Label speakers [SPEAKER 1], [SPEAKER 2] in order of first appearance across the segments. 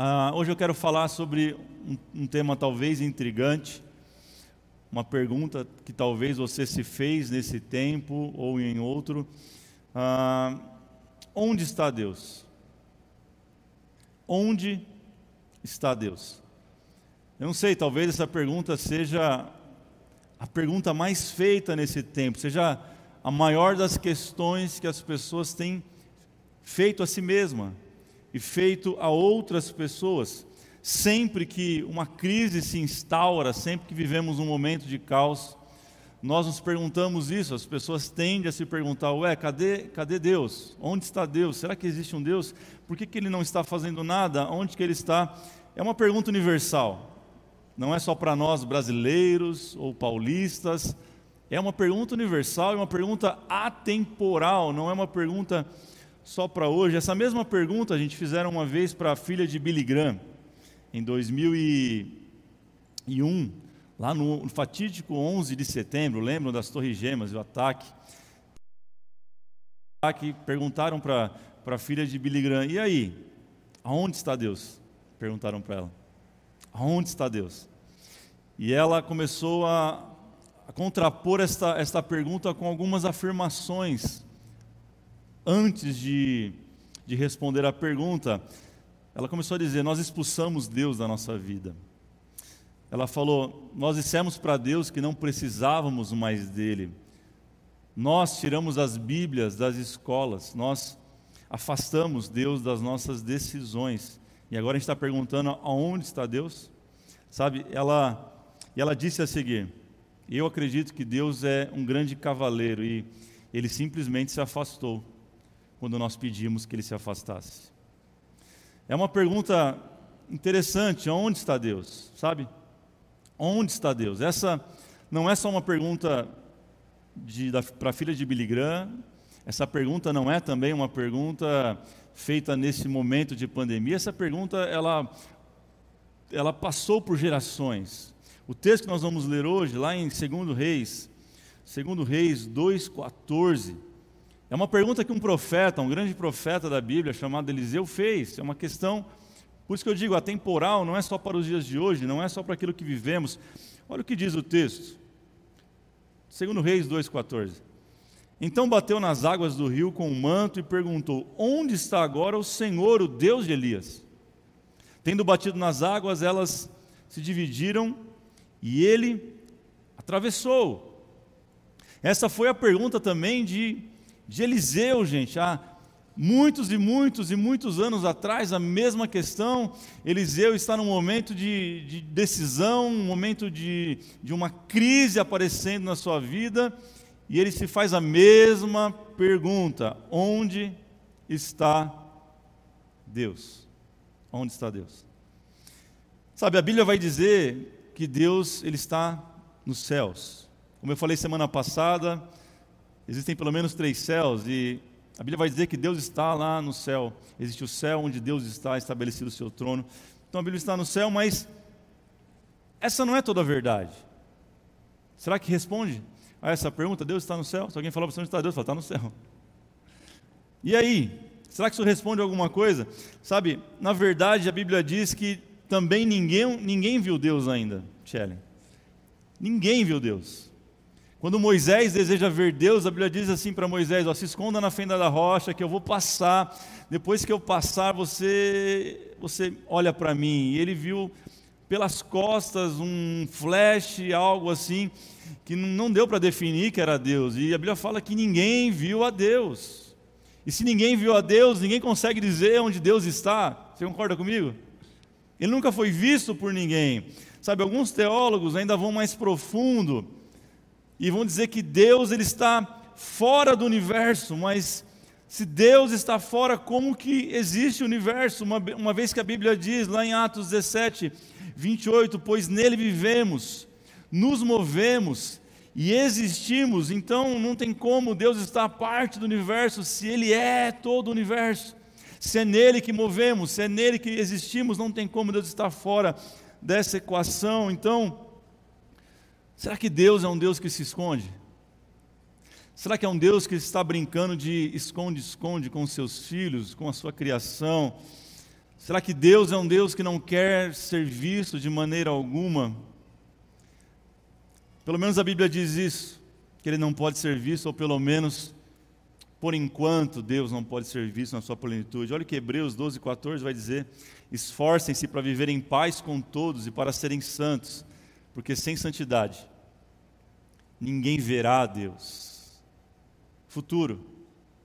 [SPEAKER 1] Ah, hoje eu quero falar sobre um, um, tema talvez intrigante, uma pergunta que talvez você se fez nesse tempo ou em outro. Ah, onde está Deus? Onde está Deus? Eu não sei, talvez essa pergunta seja a pergunta mais feita nesse tempo, seja a maior das questões que as pessoas têm feito a si mesma e feito a outras pessoas. Sempre que uma crise se instaura, sempre que vivemos um momento de caos, nós nos perguntamos isso, as pessoas tendem a se perguntar: ué, cadê, cadê Deus? Onde está Deus? Será que existe um Deus? Por que, que ele não está fazendo nada? Onde que ele está? É uma pergunta universal, não é só para nós brasileiros ou paulistas, é uma pergunta universal, é uma pergunta atemporal, não é uma pergunta só para hoje. Essa mesma pergunta a gente fizeram uma vez para a filha de Billy Graham, em 2001, lá no fatídico 11 de setembro, lembram das Torres Gêmeas, o ataque? Perguntaram para a filha de Billy Graham, e aí, aonde está Deus? Perguntaram para ela, aonde está Deus? E ela começou a, a contrapor esta, esta pergunta com algumas afirmações antes de, de responder a pergunta, ela começou a dizer: Nós expulsamos Deus da nossa vida. Ela falou: Nós dissemos para Deus que não precisávamos mais dele. Nós tiramos as Bíblias das escolas, nós afastamos Deus das nossas decisões. E agora a gente está perguntando aonde está Deus? Sabe, ela, e ela disse a seguir: Eu acredito que Deus é um grande cavaleiro e ele simplesmente se afastou quando nós pedimos que ele se afastasse. É uma pergunta interessante: onde está Deus? Sabe? Onde está Deus? Essa não é só uma pergunta para a filha de Billy Graham, essa pergunta não é também uma pergunta feita nesse momento de pandemia, essa pergunta ela, ela passou por gerações. O texto que nós vamos ler hoje, lá em 2 Reis, 2 Reis 2,14, é uma pergunta que um profeta, um grande profeta da Bíblia, chamado Eliseu, fez. É uma questão, por isso que eu digo, atemporal, não é só para os dias de hoje, não é só para aquilo que vivemos. Olha o que diz o texto. Segundo Reis 2,14. Então bateu nas águas do rio com o um manto e perguntou: Onde está agora o Senhor, o Deus de Elias? Tendo batido nas águas, elas se dividiram e ele atravessou. Essa foi a pergunta também de de Eliseu, gente, há muitos e muitos e muitos anos atrás, a mesma questão. Eliseu está num momento de, de decisão, um momento de, de uma crise aparecendo na sua vida, e ele se faz a mesma pergunta: onde está Deus? Onde está Deus? Sabe, a Bíblia vai dizer que Deus ele está nos céus. Como eu falei semana passada, Existem pelo menos três céus e a Bíblia vai dizer que Deus está lá no céu. Existe o céu onde Deus está estabelecido o seu trono. Então a Bíblia está no céu, mas essa não é toda a verdade. Será que responde a essa pergunta? Deus está no céu? Se alguém falar para você onde está Deus, fala, está no céu. E aí? Será que isso responde alguma coisa? Sabe, na verdade a Bíblia diz que também ninguém, ninguém viu Deus ainda, Shelley. Ninguém viu Deus. Quando Moisés deseja ver Deus, a Bíblia diz assim para Moisés: ó, se esconda na fenda da rocha, que eu vou passar. Depois que eu passar, você, você olha para mim. E ele viu pelas costas um flash, algo assim, que não deu para definir que era Deus. E a Bíblia fala que ninguém viu a Deus. E se ninguém viu a Deus, ninguém consegue dizer onde Deus está. Você concorda comigo? Ele nunca foi visto por ninguém. Sabe, alguns teólogos ainda vão mais profundo e vão dizer que Deus ele está fora do universo, mas se Deus está fora, como que existe o universo? Uma, uma vez que a Bíblia diz lá em Atos 17, 28, pois nele vivemos, nos movemos e existimos, então não tem como Deus estar parte do universo se Ele é todo o universo. Se é nele que movemos, se é nele que existimos, não tem como Deus estar fora dessa equação. Então, Será que Deus é um Deus que se esconde? Será que é um Deus que está brincando de esconde-esconde com seus filhos, com a sua criação? Será que Deus é um Deus que não quer ser visto de maneira alguma? Pelo menos a Bíblia diz isso, que ele não pode ser visto, ou pelo menos por enquanto Deus não pode ser visto na sua plenitude. Olha que Hebreus 12, 14 vai dizer: esforcem-se para viver em paz com todos e para serem santos, porque sem santidade ninguém verá a Deus. Futuro,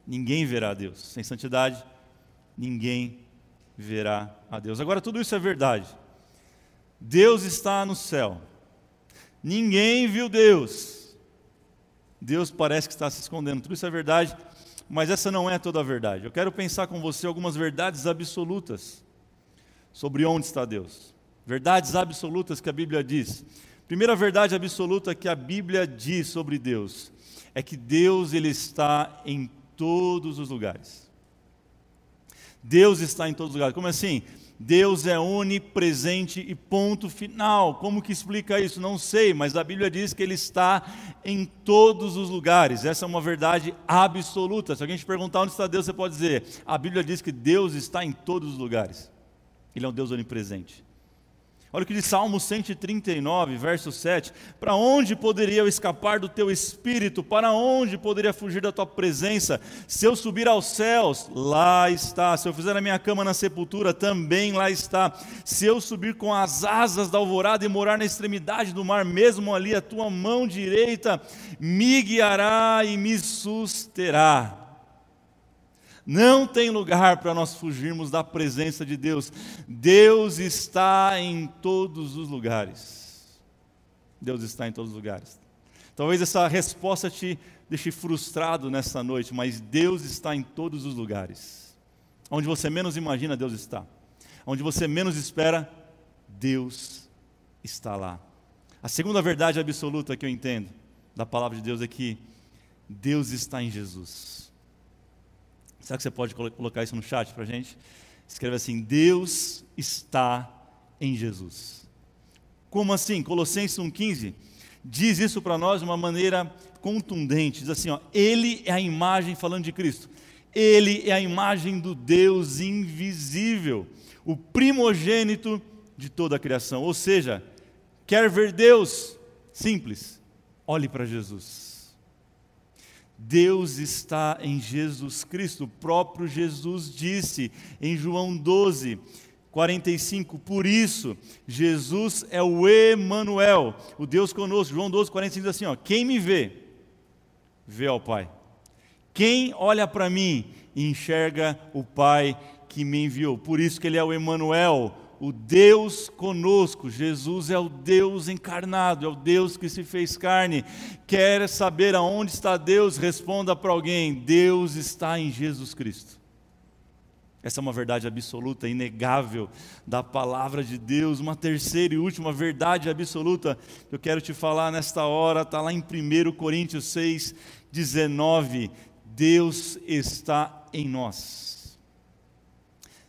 [SPEAKER 1] ninguém verá a Deus. Sem santidade, ninguém verá a Deus. Agora, tudo isso é verdade. Deus está no céu. Ninguém viu Deus. Deus parece que está se escondendo. Tudo isso é verdade, mas essa não é toda a verdade. Eu quero pensar com você algumas verdades absolutas sobre onde está Deus. Verdades absolutas que a Bíblia diz. Primeira verdade absoluta que a Bíblia diz sobre Deus é que Deus ele está em todos os lugares. Deus está em todos os lugares. Como assim? Deus é onipresente e ponto final. Como que explica isso? Não sei, mas a Bíblia diz que Ele está em todos os lugares. Essa é uma verdade absoluta. Se alguém te perguntar onde está Deus, você pode dizer: a Bíblia diz que Deus está em todos os lugares. Ele é um Deus onipresente. Olha o que diz Salmo 139, verso 7. Para onde poderia eu escapar do teu espírito? Para onde poderia fugir da tua presença? Se eu subir aos céus, lá está. Se eu fizer a minha cama na sepultura, também lá está. Se eu subir com as asas da alvorada e morar na extremidade do mar, mesmo ali a tua mão direita me guiará e me susterá. Não tem lugar para nós fugirmos da presença de Deus. Deus está em todos os lugares. Deus está em todos os lugares. Talvez essa resposta te deixe frustrado nessa noite, mas Deus está em todos os lugares. Onde você menos imagina, Deus está. Onde você menos espera, Deus está lá. A segunda verdade absoluta que eu entendo da palavra de Deus é que Deus está em Jesus. Será que você pode colocar isso no chat para a gente? Escreve assim: Deus está em Jesus. Como assim? Colossenses 1,15 diz isso para nós de uma maneira contundente. Diz assim: ó, Ele é a imagem, falando de Cristo, Ele é a imagem do Deus invisível, o primogênito de toda a criação. Ou seja, quer ver Deus? Simples, olhe para Jesus. Deus está em Jesus Cristo. O próprio Jesus disse em João 12, 45, por isso Jesus é o Emanuel, o Deus conosco. João 12, 45 diz assim, ó, quem me vê, vê ao Pai. Quem olha para mim enxerga o Pai que me enviou. Por isso que ele é o Emanuel, o Deus conosco. Jesus é o Deus encarnado, é o Deus que se fez carne. Quer saber aonde está Deus? Responda para alguém: Deus está em Jesus Cristo. Essa é uma verdade absoluta, inegável da palavra de Deus. Uma terceira e última verdade absoluta que eu quero te falar nesta hora está lá em 1 Coríntios 6, 19. Deus está em nós.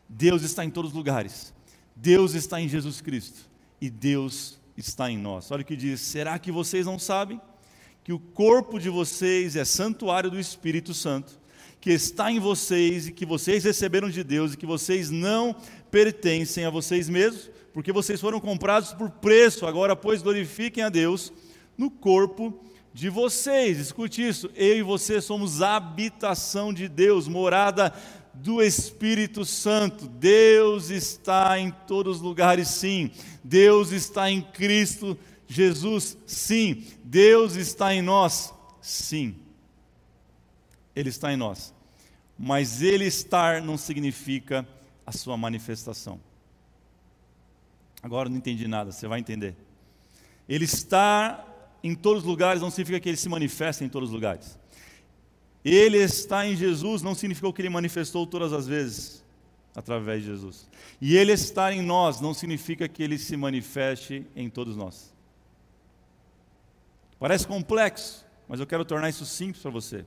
[SPEAKER 1] Deus está em todos os lugares. Deus está em Jesus Cristo e Deus está em nós. Olha o que diz: será que vocês não sabem que o corpo de vocês é santuário do Espírito Santo, que está em vocês e que vocês receberam de Deus e que vocês não pertencem a vocês mesmos, porque vocês foram comprados por preço, agora, pois, glorifiquem a Deus no corpo de vocês. Escute isso, eu e você somos habitação de Deus, morada do Espírito Santo. Deus está em todos os lugares, sim. Deus está em Cristo Jesus, sim. Deus está em nós, sim. Ele está em nós. Mas ele estar não significa a sua manifestação. Agora não entendi nada, você vai entender. Ele está em todos os lugares não significa que ele se manifesta em todos os lugares. Ele está em Jesus não significou que ele manifestou todas as vezes através de Jesus. E ele estar em nós não significa que ele se manifeste em todos nós. Parece complexo, mas eu quero tornar isso simples para você.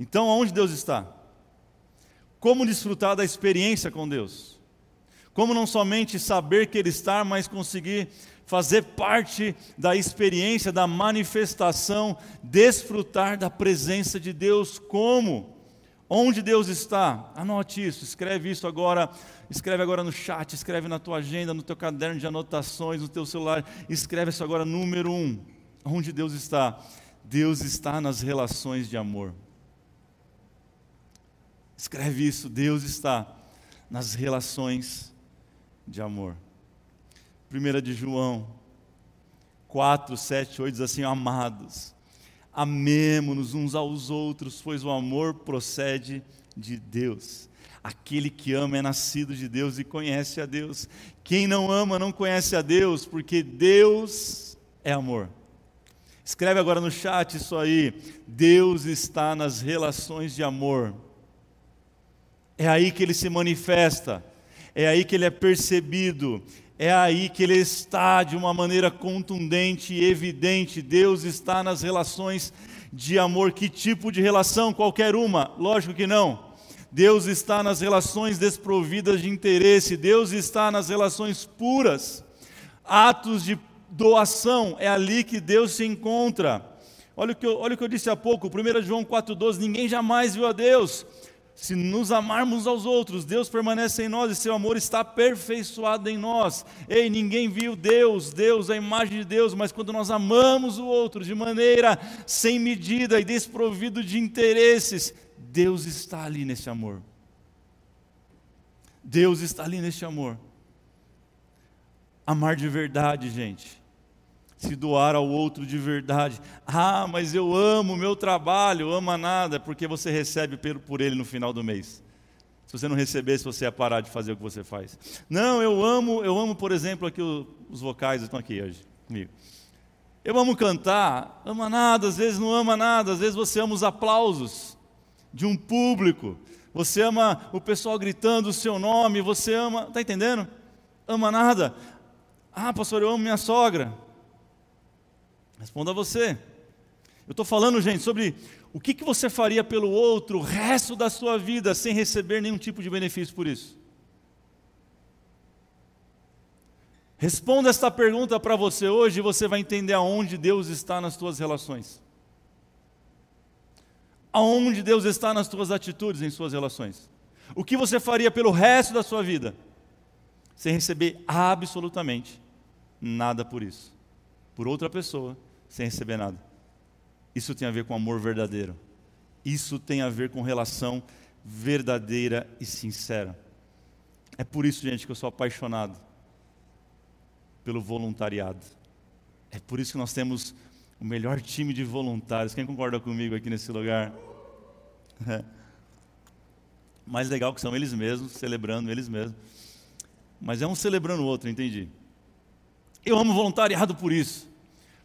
[SPEAKER 1] Então, aonde Deus está? Como desfrutar da experiência com Deus? Como não somente saber que Ele está, mas conseguir fazer parte da experiência, da manifestação, desfrutar da presença de Deus como? Onde Deus está? Anote isso, escreve isso agora, escreve agora no chat, escreve na tua agenda, no teu caderno de anotações, no teu celular, escreve isso agora, número um. Onde Deus está? Deus está nas relações de amor. Escreve isso, Deus está nas relações de amor. 1 de João 4, 7, 8 diz assim: Amados, amemo-nos uns aos outros, pois o amor procede de Deus. Aquele que ama é nascido de Deus e conhece a Deus. Quem não ama não conhece a Deus, porque Deus é amor. Escreve agora no chat isso aí. Deus está nas relações de amor. É aí que ele se manifesta, é aí que ele é percebido, é aí que ele está de uma maneira contundente e evidente. Deus está nas relações de amor. Que tipo de relação? Qualquer uma? Lógico que não. Deus está nas relações desprovidas de interesse, Deus está nas relações puras, atos de doação, é ali que Deus se encontra. Olha o que eu, olha o que eu disse há pouco, 1 João 4,12: ninguém jamais viu a Deus. Se nos amarmos aos outros, Deus permanece em nós e seu amor está aperfeiçoado em nós. Ei, ninguém viu Deus, Deus, a imagem de Deus, mas quando nós amamos o outro de maneira sem medida e desprovido de interesses, Deus está ali nesse amor. Deus está ali nesse amor. Amar de verdade, gente se doar ao outro de verdade. Ah, mas eu amo o meu trabalho, ama nada, porque você recebe por ele no final do mês. Se você não recebesse, você ia parar de fazer o que você faz. Não, eu amo, eu amo, por exemplo, aqui os vocais estão aqui hoje comigo. Eu amo cantar, ama nada, às vezes não ama nada, às vezes você ama os aplausos de um público, você ama o pessoal gritando o seu nome, você ama, está entendendo? Ama nada. Ah, pastor, eu amo minha sogra. Responda você. Eu estou falando, gente, sobre o que, que você faria pelo outro o resto da sua vida sem receber nenhum tipo de benefício por isso. Responda esta pergunta para você hoje e você vai entender aonde Deus está nas tuas relações. Aonde Deus está nas tuas atitudes em suas relações. O que você faria pelo resto da sua vida sem receber absolutamente nada por isso por outra pessoa sem receber nada. Isso tem a ver com amor verdadeiro. Isso tem a ver com relação verdadeira e sincera. É por isso, gente, que eu sou apaixonado pelo voluntariado. É por isso que nós temos o melhor time de voluntários. Quem concorda comigo aqui nesse lugar? É. Mais legal que são eles mesmos, celebrando eles mesmos. Mas é um celebrando o outro, entendi. Eu amo voluntariado por isso.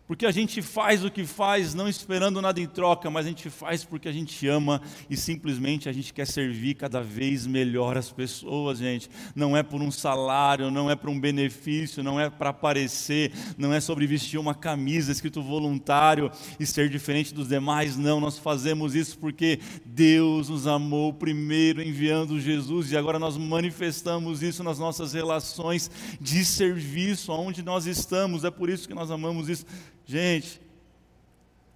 [SPEAKER 1] Porque a gente faz o que faz não esperando nada em troca, mas a gente faz porque a gente ama e simplesmente a gente quer servir cada vez melhor as pessoas, gente. Não é por um salário, não é por um benefício, não é para aparecer, não é sobre vestir uma camisa escrito voluntário e ser diferente dos demais, não. Nós fazemos isso porque Deus nos amou primeiro enviando Jesus e agora nós manifestamos isso nas nossas relações de serviço, aonde nós estamos. É por isso que nós amamos isso Gente,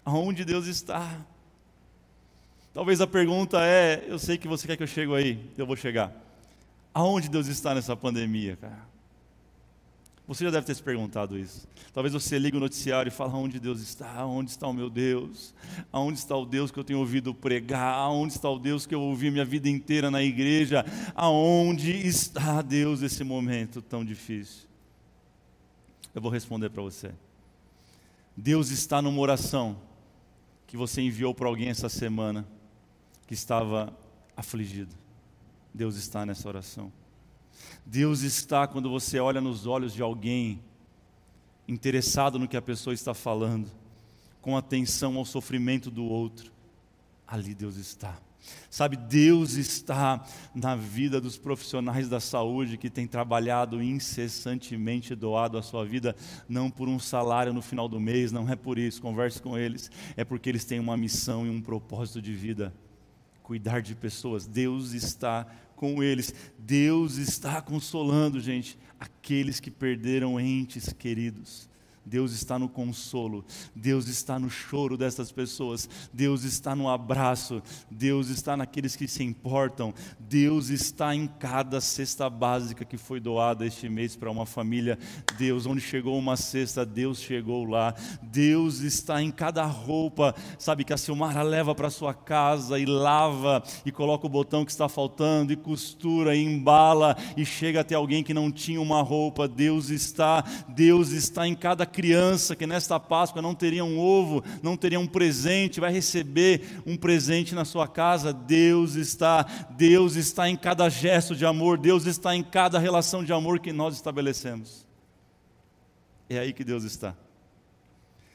[SPEAKER 1] aonde Deus está? Talvez a pergunta é: eu sei que você quer que eu chegue aí, eu vou chegar. Aonde Deus está nessa pandemia, cara? Você já deve ter se perguntado isso. Talvez você ligue o noticiário e fale: aonde Deus está? Aonde está o meu Deus? Aonde está o Deus que eu tenho ouvido pregar? Aonde está o Deus que eu ouvi minha vida inteira na igreja? Aonde está Deus nesse momento tão difícil? Eu vou responder para você. Deus está numa oração que você enviou para alguém essa semana que estava afligido. Deus está nessa oração. Deus está quando você olha nos olhos de alguém interessado no que a pessoa está falando, com atenção ao sofrimento do outro. Ali Deus está. Sabe, Deus está na vida dos profissionais da saúde que têm trabalhado incessantemente, doado a sua vida, não por um salário no final do mês, não é por isso, converse com eles, é porque eles têm uma missão e um propósito de vida cuidar de pessoas. Deus está com eles, Deus está consolando, gente, aqueles que perderam entes queridos Deus está no consolo, Deus está no choro dessas pessoas, Deus está no abraço, Deus está naqueles que se importam, Deus está em cada cesta básica que foi doada este mês para uma família. Deus, onde chegou uma cesta, Deus chegou lá. Deus está em cada roupa, sabe, que a Silmara leva para sua casa e lava e coloca o botão que está faltando e costura e embala e chega até alguém que não tinha uma roupa. Deus está, Deus está em cada criança que nesta Páscoa não teria um ovo, não teria um presente, vai receber um presente na sua casa. Deus está, Deus está em cada gesto de amor, Deus está em cada relação de amor que nós estabelecemos. É aí que Deus está.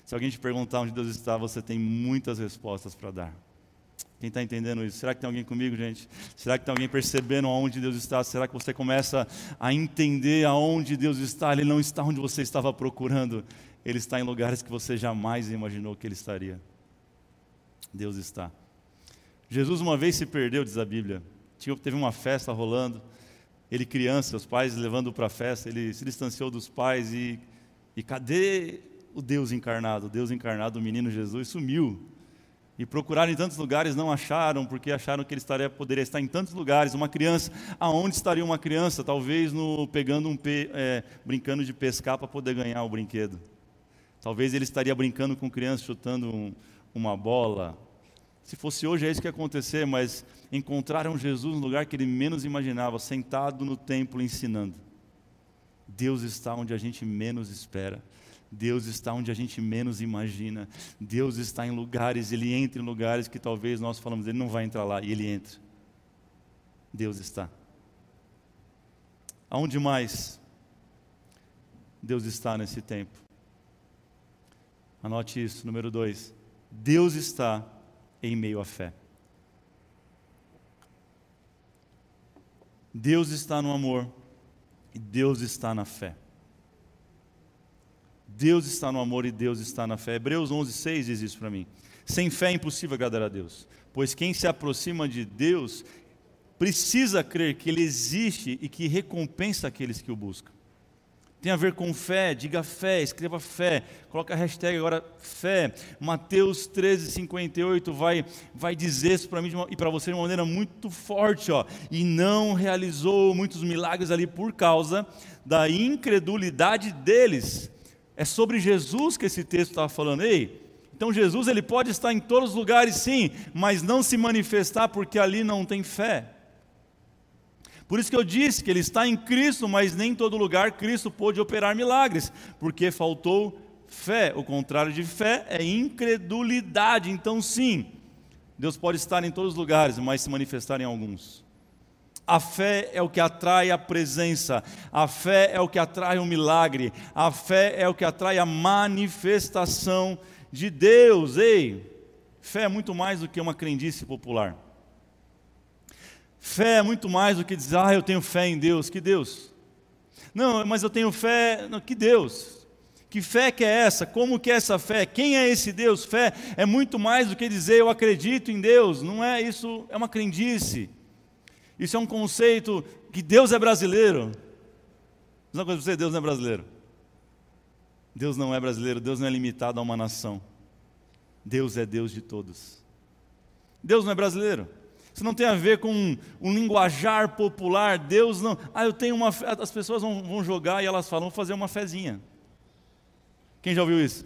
[SPEAKER 1] Se alguém te perguntar onde Deus está, você tem muitas respostas para dar. Quem está entendendo isso? Será que tem alguém comigo, gente? Será que tem alguém percebendo aonde Deus está? Será que você começa a entender aonde Deus está? Ele não está onde você estava procurando, ele está em lugares que você jamais imaginou que ele estaria. Deus está. Jesus uma vez se perdeu, diz a Bíblia. Teve uma festa rolando, ele criança, os pais levando para a festa, ele se distanciou dos pais e, e cadê o Deus encarnado? O Deus encarnado, o menino Jesus, sumiu. E procuraram em tantos lugares, não acharam, porque acharam que ele estaria, poderia estar em tantos lugares. Uma criança, aonde estaria uma criança? Talvez no, pegando um pe, é, brincando de pescar para poder ganhar o brinquedo. Talvez ele estaria brincando com crianças, chutando um, uma bola. Se fosse hoje é isso que ia acontecer, mas encontraram Jesus no lugar que ele menos imaginava, sentado no templo ensinando. Deus está onde a gente menos espera. Deus está onde a gente menos imagina. Deus está em lugares, Ele entra em lugares que talvez nós falamos, Ele não vai entrar lá, e Ele entra. Deus está. Aonde mais Deus está nesse tempo? Anote isso, número dois. Deus está em meio à fé. Deus está no amor e Deus está na fé. Deus está no amor e Deus está na fé. Hebreus 11, 6 diz isso para mim. Sem fé é impossível agradar a Deus, pois quem se aproxima de Deus precisa crer que Ele existe e que recompensa aqueles que o buscam. Tem a ver com fé, diga fé, escreva fé, coloca a hashtag agora fé. Mateus 13, 58 vai, vai dizer isso para mim uma, e para você de uma maneira muito forte, ó. E não realizou muitos milagres ali por causa da incredulidade deles. É sobre Jesus que esse texto estava falando. Ei, então Jesus ele pode estar em todos os lugares, sim, mas não se manifestar porque ali não tem fé. Por isso que eu disse que ele está em Cristo, mas nem em todo lugar Cristo pôde operar milagres, porque faltou fé. O contrário de fé é incredulidade. Então, sim, Deus pode estar em todos os lugares, mas se manifestar em alguns. A fé é o que atrai a presença, a fé é o que atrai o milagre, a fé é o que atrai a manifestação de Deus. Ei, fé é muito mais do que uma crendice popular. Fé é muito mais do que dizer, ah, eu tenho fé em Deus. Que Deus? Não, mas eu tenho fé. Que Deus? Que fé que é essa? Como que é essa fé? Quem é esse Deus? Fé é muito mais do que dizer eu acredito em Deus. Não é isso, é uma crendice. Isso é um conceito que Deus é brasileiro. Diz uma coisa para você: Deus não é brasileiro. Deus não é brasileiro, Deus não é limitado a uma nação. Deus é Deus de todos. Deus não é brasileiro. Isso não tem a ver com um, linguajar popular. Deus não. Ah, eu tenho uma. As pessoas vão, vão jogar e elas falam, vou fazer uma fezinha. Quem já ouviu isso?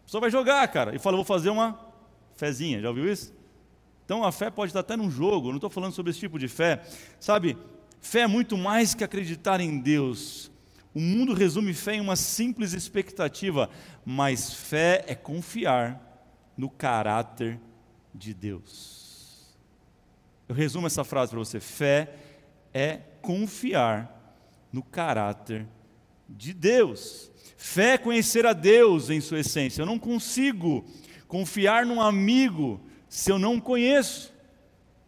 [SPEAKER 1] A pessoa vai jogar, cara, e fala, vou fazer uma fezinha. Já ouviu isso? Então a fé pode estar até num jogo, não estou falando sobre esse tipo de fé. Sabe, fé é muito mais que acreditar em Deus. O mundo resume fé em uma simples expectativa, mas fé é confiar no caráter de Deus. Eu resumo essa frase para você: fé é confiar no caráter de Deus. Fé é conhecer a Deus em sua essência. Eu não consigo confiar num amigo se eu não conheço?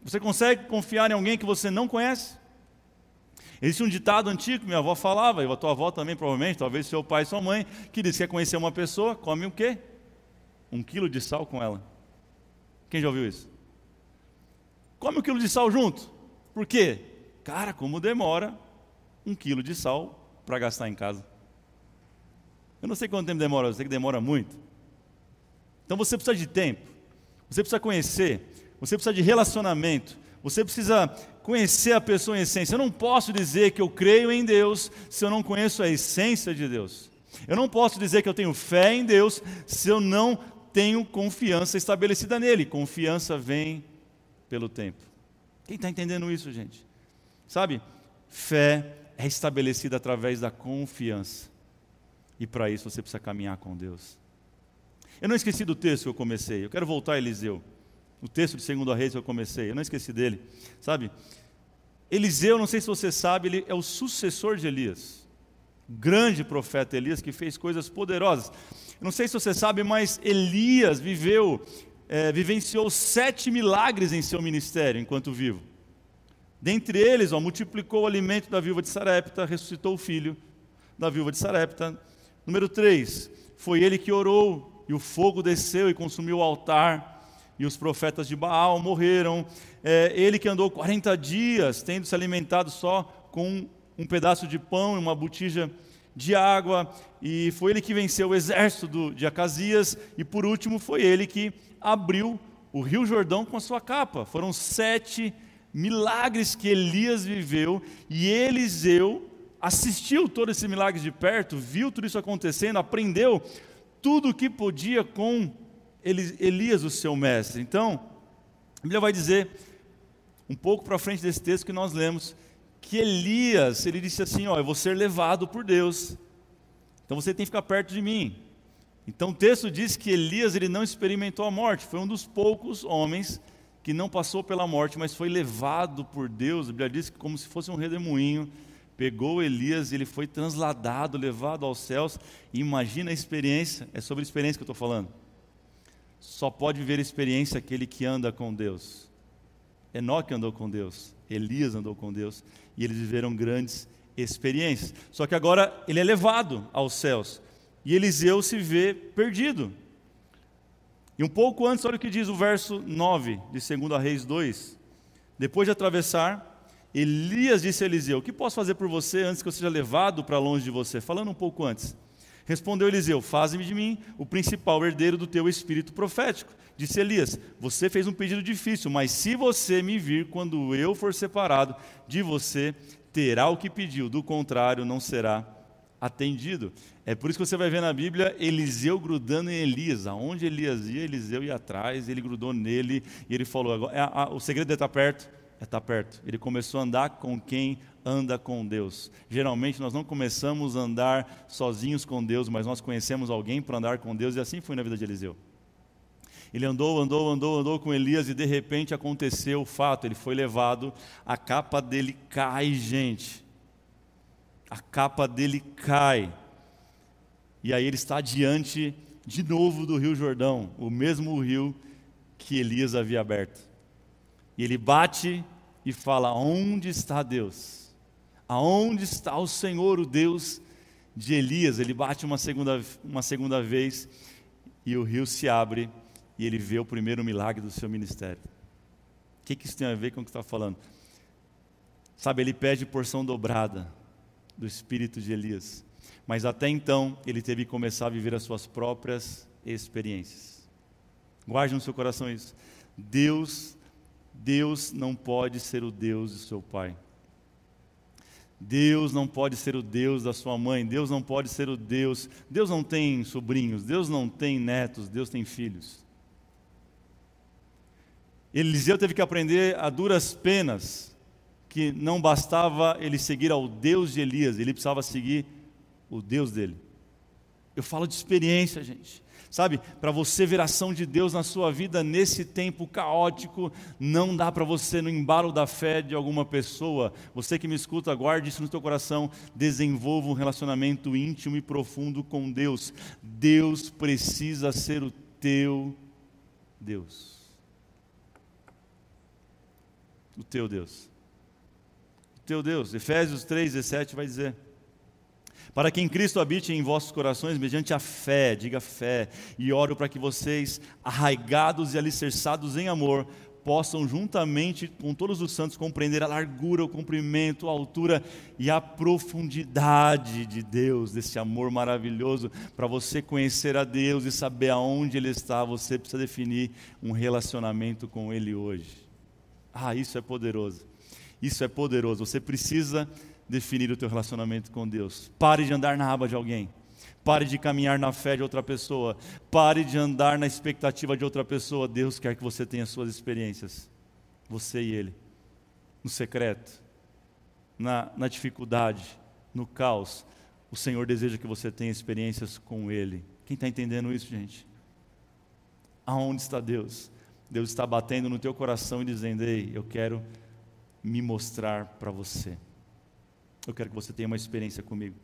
[SPEAKER 1] Você consegue confiar em alguém que você não conhece? Existe um ditado antigo que minha avó falava, e a tua avó também provavelmente, talvez seu pai sua mãe, que diz que quer conhecer uma pessoa, come o quê? Um quilo de sal com ela. Quem já ouviu isso? Come um quilo de sal junto. Por quê? Cara, como demora um quilo de sal para gastar em casa. Eu não sei quanto tempo demora, eu sei que demora muito. Então você precisa de tempo, você precisa conhecer, você precisa de relacionamento, você precisa conhecer a pessoa em essência. Eu não posso dizer que eu creio em Deus se eu não conheço a essência de Deus. Eu não posso dizer que eu tenho fé em Deus se eu não tenho confiança estabelecida nele. Confiança vem pelo tempo. Quem está entendendo isso, gente? Sabe? Fé é estabelecida através da confiança. E para isso você precisa caminhar com Deus. Eu não esqueci do texto que eu comecei. Eu quero voltar a Eliseu. O texto de Segundo Reis que eu comecei. Eu não esqueci dele. Sabe? Eliseu, não sei se você sabe, ele é o sucessor de Elias. grande profeta Elias que fez coisas poderosas. Eu não sei se você sabe, mas Elias viveu, é, vivenciou sete milagres em seu ministério enquanto vivo. Dentre eles, ó, multiplicou o alimento da viúva de Sarepta, ressuscitou o filho da viúva de Sarepta. Número 3, foi ele que orou, e o fogo desceu e consumiu o altar, e os profetas de Baal morreram. É, ele que andou 40 dias, tendo se alimentado só com um pedaço de pão e uma botija de água, e foi ele que venceu o exército de Acasias, e por último foi ele que abriu o rio Jordão com a sua capa. Foram sete milagres que Elias viveu e Eliseu assistiu todos esses milagres de perto, viu tudo isso acontecendo, aprendeu tudo o que podia com Elias, o seu mestre. Então, a Bíblia vai dizer, um pouco para frente desse texto que nós lemos, que Elias, ele disse assim: Ó, eu vou ser levado por Deus, então você tem que ficar perto de mim. Então o texto diz que Elias ele não experimentou a morte, foi um dos poucos homens que não passou pela morte, mas foi levado por Deus. A Bíblia diz que como se fosse um redemoinho, pegou Elias e ele foi transladado, levado aos céus. Imagina a experiência, é sobre experiência que eu estou falando. Só pode viver experiência aquele que anda com Deus. Enoque andou com Deus, Elias andou com Deus, e eles viveram grandes experiências. Só que agora ele é levado aos céus, e Eliseu se vê perdido. E um pouco antes, olha o que diz o verso 9 de 2 Reis 2. Depois de atravessar, Elias disse a Eliseu: O que posso fazer por você antes que eu seja levado para longe de você? Falando um pouco antes. Respondeu Eliseu: Faze-me de mim o principal herdeiro do teu espírito profético. Disse Elias: Você fez um pedido difícil, mas se você me vir quando eu for separado de você, terá o que pediu, do contrário, não será atendido. É por isso que você vai ver na Bíblia Eliseu grudando em Elias. Aonde Elias ia, Eliseu ia atrás, ele grudou nele e ele falou: é, a, o segredo é estar perto, é estar perto. Ele começou a andar com quem anda com Deus. Geralmente nós não começamos a andar sozinhos com Deus, mas nós conhecemos alguém para andar com Deus, e assim foi na vida de Eliseu. Ele andou, andou, andou, andou com Elias e de repente aconteceu o fato, ele foi levado, a capa dele cai, gente a capa dele cai. E aí ele está diante de novo do Rio Jordão, o mesmo rio que Elias havia aberto. E ele bate e fala: Onde está Deus? Aonde está o Senhor, o Deus de Elias? Ele bate uma segunda, uma segunda vez e o rio se abre e ele vê o primeiro milagre do seu ministério. O que, que isso tem a ver com o que está falando? Sabe, ele pede porção dobrada do espírito de Elias. Mas até então, ele teve que começar a viver as suas próprias experiências. Guarde no seu coração isso. Deus, Deus não pode ser o Deus de seu pai. Deus não pode ser o Deus da sua mãe, Deus não pode ser o Deus. Deus não tem sobrinhos, Deus não tem netos, Deus tem filhos. Eliseu teve que aprender a duras penas que não bastava ele seguir ao Deus de Elias, ele precisava seguir o Deus dele. Eu falo de experiência, gente. Sabe, para você ver a ação de Deus na sua vida nesse tempo caótico, não dá para você no embalo da fé de alguma pessoa. Você que me escuta, guarde isso no teu coração, desenvolva um relacionamento íntimo e profundo com Deus. Deus precisa ser o teu Deus. O teu Deus teu Deus. Efésios 3, 17 vai dizer: Para que em Cristo habite em vossos corações mediante a fé, diga fé, e oro para que vocês, arraigados e alicerçados em amor, possam juntamente com todos os santos compreender a largura, o comprimento, a altura e a profundidade de Deus, desse amor maravilhoso. Para você conhecer a Deus e saber aonde Ele está, você precisa definir um relacionamento com Ele hoje. Ah, isso é poderoso. Isso é poderoso. Você precisa definir o teu relacionamento com Deus. Pare de andar na aba de alguém. Pare de caminhar na fé de outra pessoa. Pare de andar na expectativa de outra pessoa. Deus quer que você tenha suas experiências. Você e Ele. No secreto, na, na dificuldade, no caos. O Senhor deseja que você tenha experiências com Ele. Quem está entendendo isso, gente? Aonde está Deus? Deus está batendo no teu coração e dizendo: Ei, eu quero me mostrar para você. Eu quero que você tenha uma experiência comigo.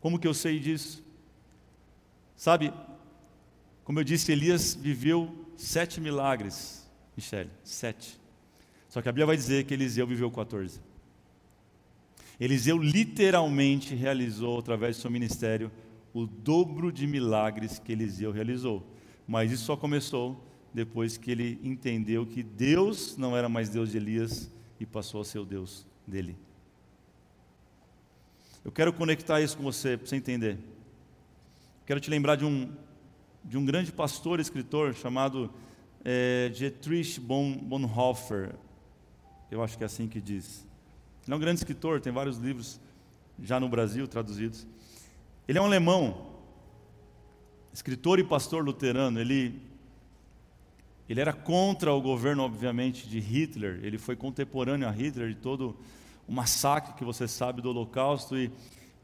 [SPEAKER 1] Como que eu sei disso? Sabe, como eu disse, Elias viveu sete milagres, Michele, sete. Só que a Bíblia vai dizer que Eliseu viveu 14. Eliseu literalmente realizou, através do seu ministério, o dobro de milagres que Eliseu realizou. Mas isso só começou depois que ele entendeu que Deus não era mais Deus de Elias e passou a ser o Deus dele. Eu quero conectar isso com você, para você entender. Quero te lembrar de um, de um grande pastor e escritor chamado é, Dietrich Bonhoeffer. Eu acho que é assim que diz. Ele é um grande escritor, tem vários livros já no Brasil traduzidos. Ele é um alemão, escritor e pastor luterano. Ele, ele era contra o governo, obviamente, de Hitler. Ele foi contemporâneo a Hitler de todo massacre que você sabe do Holocausto. E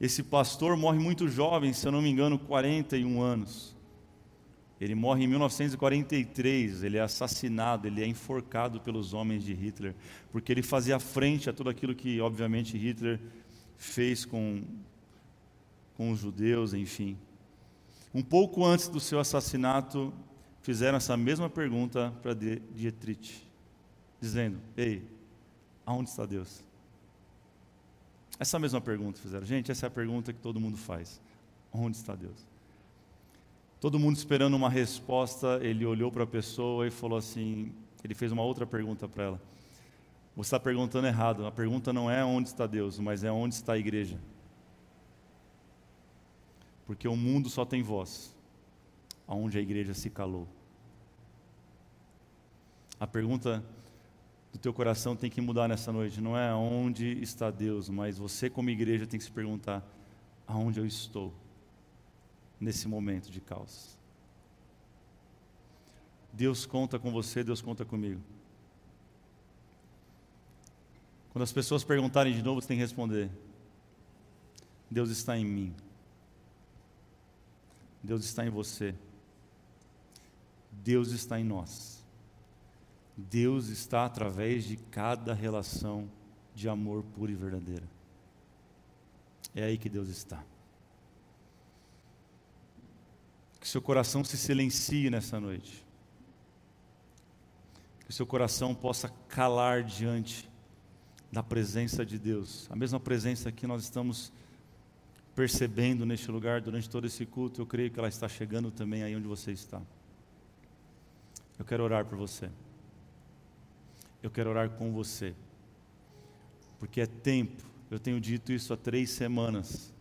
[SPEAKER 1] esse pastor morre muito jovem, se eu não me engano, 41 anos. Ele morre em 1943, ele é assassinado, ele é enforcado pelos homens de Hitler, porque ele fazia frente a tudo aquilo que, obviamente, Hitler fez com, com os judeus, enfim. Um pouco antes do seu assassinato, fizeram essa mesma pergunta para Dietrich, dizendo: Ei, aonde está Deus? Essa mesma pergunta fizeram. Gente, essa é a pergunta que todo mundo faz. Onde está Deus? Todo mundo esperando uma resposta, ele olhou para a pessoa e falou assim: ele fez uma outra pergunta para ela. Você está perguntando errado. A pergunta não é onde está Deus, mas é onde está a igreja. Porque o mundo só tem voz, aonde a igreja se calou. A pergunta do teu coração tem que mudar nessa noite. Não é onde está Deus, mas você, como igreja, tem que se perguntar: aonde eu estou nesse momento de caos? Deus conta com você, Deus conta comigo. Quando as pessoas perguntarem de novo, você tem que responder: Deus está em mim. Deus está em você. Deus está em nós. Deus está através de cada relação de amor pura e verdadeira. É aí que Deus está. Que seu coração se silencie nessa noite. Que seu coração possa calar diante da presença de Deus. A mesma presença que nós estamos percebendo neste lugar durante todo esse culto, eu creio que ela está chegando também aí onde você está. Eu quero orar por você eu quero orar com você. Porque é tempo, eu tenho dito isso há três semanas.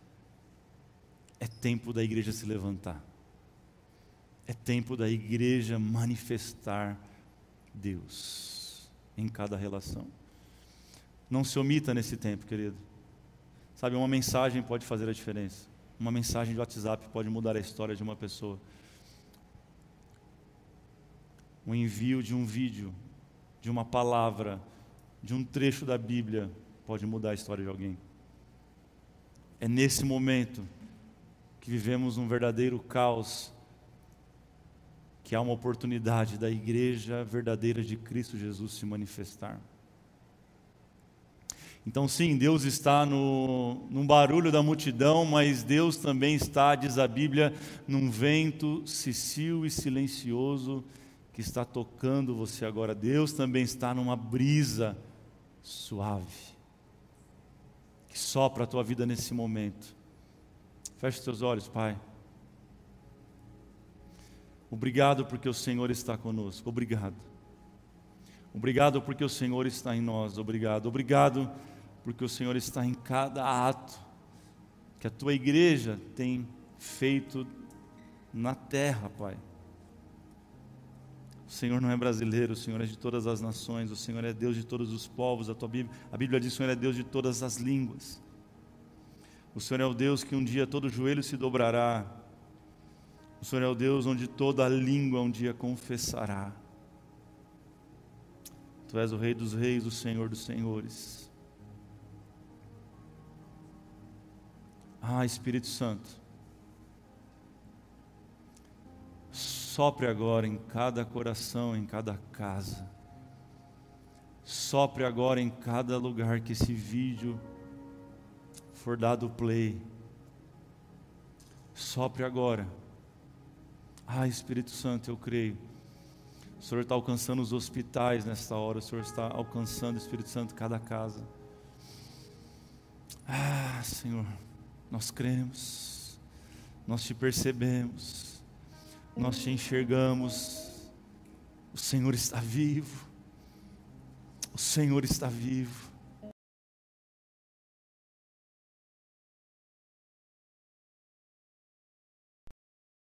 [SPEAKER 1] É tempo da igreja se levantar. É tempo da igreja manifestar Deus em cada relação. Não se omita nesse tempo, querido. Sabe, uma mensagem pode fazer a diferença. Uma mensagem de WhatsApp pode mudar a história de uma pessoa. O envio de um vídeo de uma palavra, de um trecho da Bíblia, pode mudar a história de alguém. É nesse momento que vivemos um verdadeiro caos, que há uma oportunidade da igreja verdadeira de Cristo Jesus se manifestar. Então, sim, Deus está no, num barulho da multidão, mas Deus também está, diz a Bíblia, num vento cicio e silencioso que está tocando você agora. Deus também está numa brisa suave que sopra a tua vida nesse momento. Feche os teus olhos, Pai. Obrigado porque o Senhor está conosco. Obrigado. Obrigado porque o Senhor está em nós. Obrigado. Obrigado porque o Senhor está em cada ato que a tua igreja tem feito na terra, Pai. O Senhor não é brasileiro, o Senhor é de todas as nações, o Senhor é Deus de todos os povos. A tua Bíblia, a Bíblia diz que o Senhor é Deus de todas as línguas. O Senhor é o Deus que um dia todo joelho se dobrará. O Senhor é o Deus onde toda língua um dia confessará. Tu és o Rei dos Reis, o Senhor dos Senhores. Ah, Espírito Santo, sopre agora em cada coração, em cada casa. Sopre agora em cada lugar que esse vídeo for dado play. Sopre agora. Ah, Espírito Santo, eu creio. O Senhor está alcançando os hospitais nesta hora. O Senhor está alcançando, Espírito Santo, cada casa. Ah, Senhor, nós cremos, nós te percebemos, nós te enxergamos. O Senhor está vivo. O Senhor está vivo.